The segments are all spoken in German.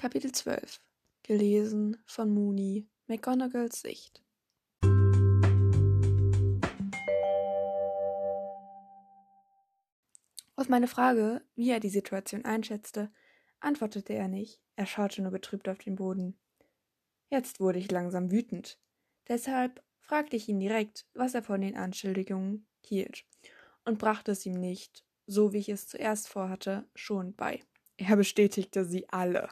Kapitel 12 Gelesen von Mooney McGonagalls Sicht Auf meine Frage, wie er die Situation einschätzte, antwortete er nicht, er schaute nur betrübt auf den Boden. Jetzt wurde ich langsam wütend. Deshalb fragte ich ihn direkt, was er von den Anschuldigungen hielt, und brachte es ihm nicht, so wie ich es zuerst vorhatte, schon bei. Er bestätigte sie alle.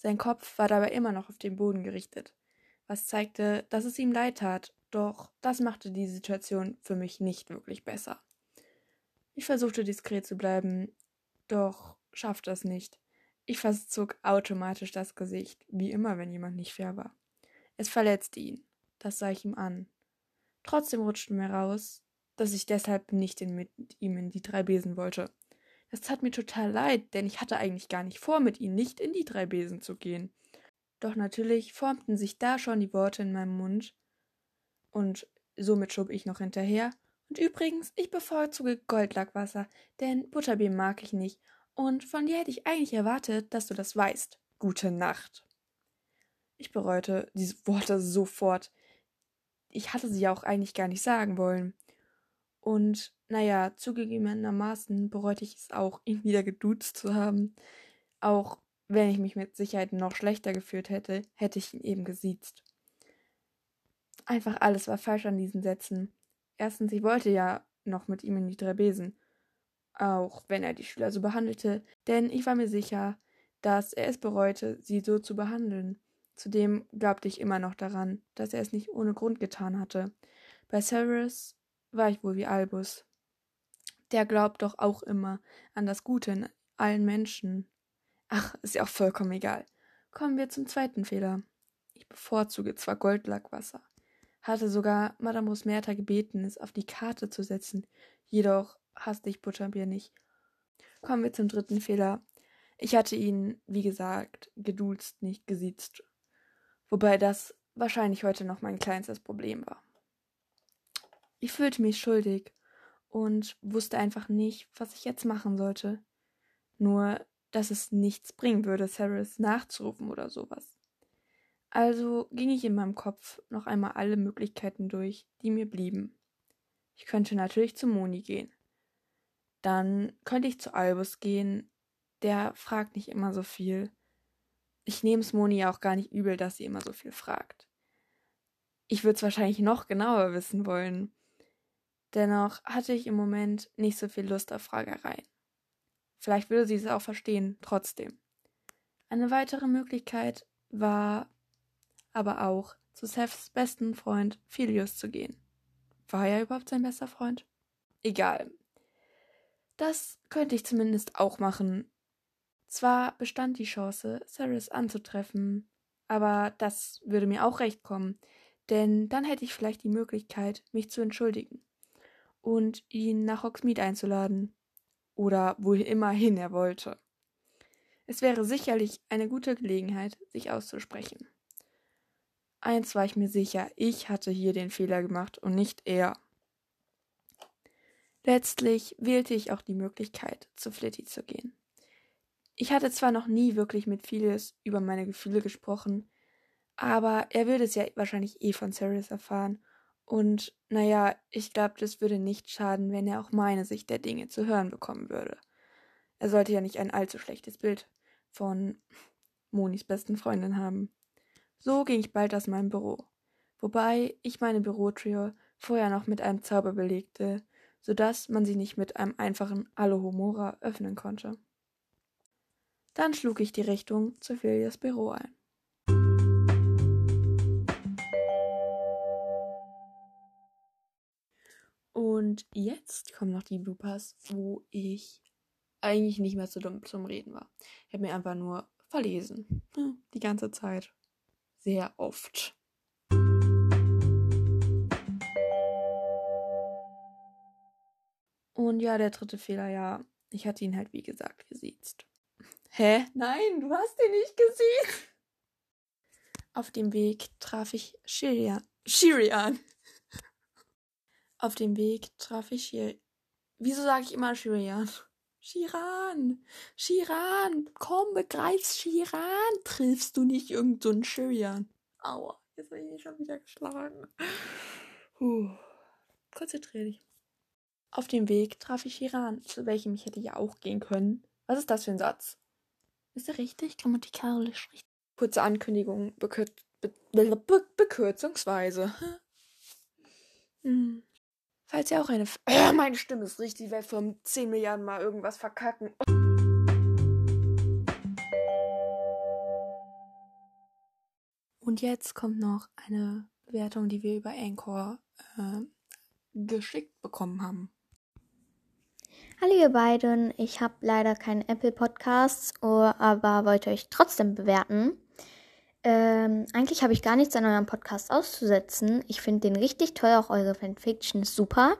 Sein Kopf war dabei immer noch auf den Boden gerichtet, was zeigte, dass es ihm leid tat, doch das machte die Situation für mich nicht wirklich besser. Ich versuchte diskret zu bleiben, doch schaffte es nicht. Ich verzog automatisch das Gesicht, wie immer, wenn jemand nicht fair war. Es verletzte ihn, das sah ich ihm an. Trotzdem rutschte mir raus, dass ich deshalb nicht mit ihm in die drei Besen wollte. Das tat mir total leid, denn ich hatte eigentlich gar nicht vor, mit ihm nicht in die drei Besen zu gehen. Doch natürlich formten sich da schon die Worte in meinem Mund, und somit schob ich noch hinterher, und übrigens, ich bevorzuge Goldlackwasser, denn Butterbier mag ich nicht. Und von dir hätte ich eigentlich erwartet, dass du das weißt. Gute Nacht. Ich bereute diese Worte sofort. Ich hatte sie auch eigentlich gar nicht sagen wollen. Und naja, zugegebenermaßen bereute ich es auch, ihn wieder geduzt zu haben. Auch wenn ich mich mit Sicherheit noch schlechter gefühlt hätte, hätte ich ihn eben gesiezt. Einfach alles war falsch an diesen Sätzen. Erstens, ich wollte ja noch mit ihm in die Trebesen, auch wenn er die Schüler so behandelte, denn ich war mir sicher, dass er es bereute, sie so zu behandeln. Zudem glaubte ich immer noch daran, dass er es nicht ohne Grund getan hatte. Bei Severus war ich wohl wie Albus. Der glaubt doch auch immer an das Gute in allen Menschen. Ach, ist ja auch vollkommen egal. Kommen wir zum zweiten Fehler. Ich bevorzuge zwar Goldlackwasser, hatte sogar Madame Rosmerta gebeten, es auf die Karte zu setzen. Jedoch hasste ich Butterbier nicht. Kommen wir zum dritten Fehler. Ich hatte ihn, wie gesagt, gedulzt, nicht gesiezt. Wobei das wahrscheinlich heute noch mein kleinstes Problem war. Ich fühlte mich schuldig und wusste einfach nicht, was ich jetzt machen sollte. Nur, dass es nichts bringen würde, Cyrus nachzurufen oder sowas. Also ging ich in meinem Kopf noch einmal alle Möglichkeiten durch, die mir blieben. Ich könnte natürlich zu Moni gehen. Dann könnte ich zu Albus gehen. Der fragt nicht immer so viel. Ich nehme es Moni ja auch gar nicht übel, dass sie immer so viel fragt. Ich würde es wahrscheinlich noch genauer wissen wollen. Dennoch hatte ich im Moment nicht so viel Lust auf Fragereien. Vielleicht würde sie es auch verstehen, trotzdem. Eine weitere Möglichkeit war aber auch zu Seths besten Freund Philius zu gehen. War er überhaupt sein bester Freund? Egal. Das könnte ich zumindest auch machen. Zwar bestand die Chance, Ceres anzutreffen, aber das würde mir auch recht kommen, denn dann hätte ich vielleicht die Möglichkeit, mich zu entschuldigen und ihn nach Hogsmeade einzuladen. Oder wohin er wollte. Es wäre sicherlich eine gute Gelegenheit, sich auszusprechen. Eins war ich mir sicher, ich hatte hier den Fehler gemacht und nicht er. Letztlich wählte ich auch die Möglichkeit, zu Flitty zu gehen. Ich hatte zwar noch nie wirklich mit Philius über meine Gefühle gesprochen, aber er würde es ja wahrscheinlich eh von Ceres erfahren. Und naja, ich glaube, das würde nicht schaden, wenn er auch meine Sicht der Dinge zu hören bekommen würde. Er sollte ja nicht ein allzu schlechtes Bild von Monis besten Freundin haben. So ging ich bald aus meinem Büro, wobei ich meine Bürotür vorher noch mit einem Zauber belegte, so dass man sie nicht mit einem einfachen Alohomora öffnen konnte. Dann schlug ich die Richtung zu Philias Büro ein. Und jetzt kommen noch die Bloopers, wo ich eigentlich nicht mehr zu dumm zum Reden war. Ich habe mir einfach nur verlesen. Hm, die ganze Zeit sehr oft. Und ja, der dritte Fehler, ja, ich hatte ihn halt wie gesagt gesiezt. Hä? Nein, du hast ihn nicht gesiezt. Auf dem Weg traf ich Shirian. Shirian. Auf dem Weg traf ich Shirian. Wieso sage ich immer Shirian? Shiran, Shiran, komm, begreif's Shiran, triffst du nicht irgendeinen so Shiran? Aua, jetzt bin ich schon wieder geschlagen. Puh. Konzentrier dich. Auf dem Weg traf ich Shiran, zu welchem ich hätte ja auch gehen können. Was ist das für ein Satz? Ist er richtig? Grammatikalisch richtig? Kurze Ankündigung, bekür be be bekürzungsweise. Falls ihr auch eine. F äh, meine Stimme ist richtig, werde vor 10 Milliarden Mal irgendwas verkacken. Und jetzt kommt noch eine Bewertung, die wir über Anchor äh, geschickt bekommen haben. Hallo ihr beiden, ich habe leider keinen Apple Podcasts, oh, aber wollte euch trotzdem bewerten. Ähm, eigentlich habe ich gar nichts an eurem Podcast auszusetzen. Ich finde den richtig toll, auch eure Fanfiction ist super.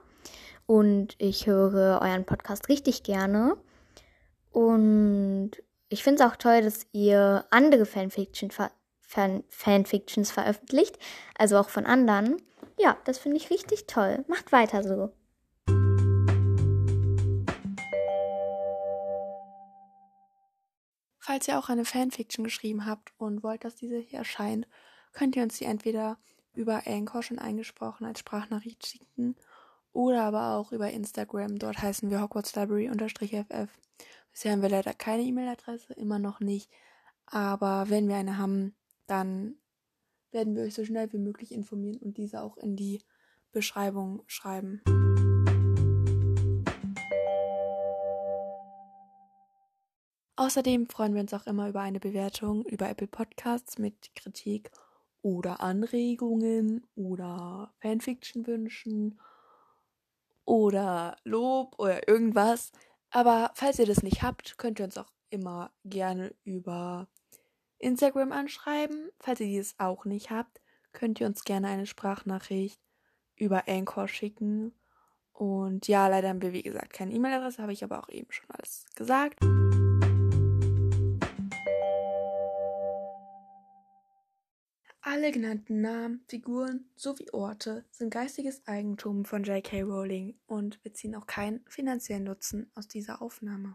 Und ich höre euren Podcast richtig gerne. Und ich finde es auch toll, dass ihr andere Fanfiction ver Fan Fanfictions veröffentlicht, also auch von anderen. Ja, das finde ich richtig toll. Macht weiter so. Falls ihr auch eine Fanfiction geschrieben habt und wollt, dass diese hier erscheint, könnt ihr uns die entweder über Anchor schon eingesprochen als Sprachnachricht schicken oder aber auch über Instagram. Dort heißen wir Hogwarts Library-FF. Bisher haben wir leider keine E-Mail-Adresse, immer noch nicht. Aber wenn wir eine haben, dann werden wir euch so schnell wie möglich informieren und diese auch in die Beschreibung schreiben. Außerdem freuen wir uns auch immer über eine Bewertung über Apple Podcasts mit Kritik oder Anregungen oder Fanfiction-Wünschen oder Lob oder irgendwas. Aber falls ihr das nicht habt, könnt ihr uns auch immer gerne über Instagram anschreiben. Falls ihr dieses auch nicht habt, könnt ihr uns gerne eine Sprachnachricht über Anchor schicken. Und ja, leider haben wir, wie gesagt, keine E-Mail-Adresse, habe ich aber auch eben schon alles gesagt. Alle genannten Namen, Figuren sowie Orte sind geistiges Eigentum von J.K. Rowling und beziehen auch keinen finanziellen Nutzen aus dieser Aufnahme.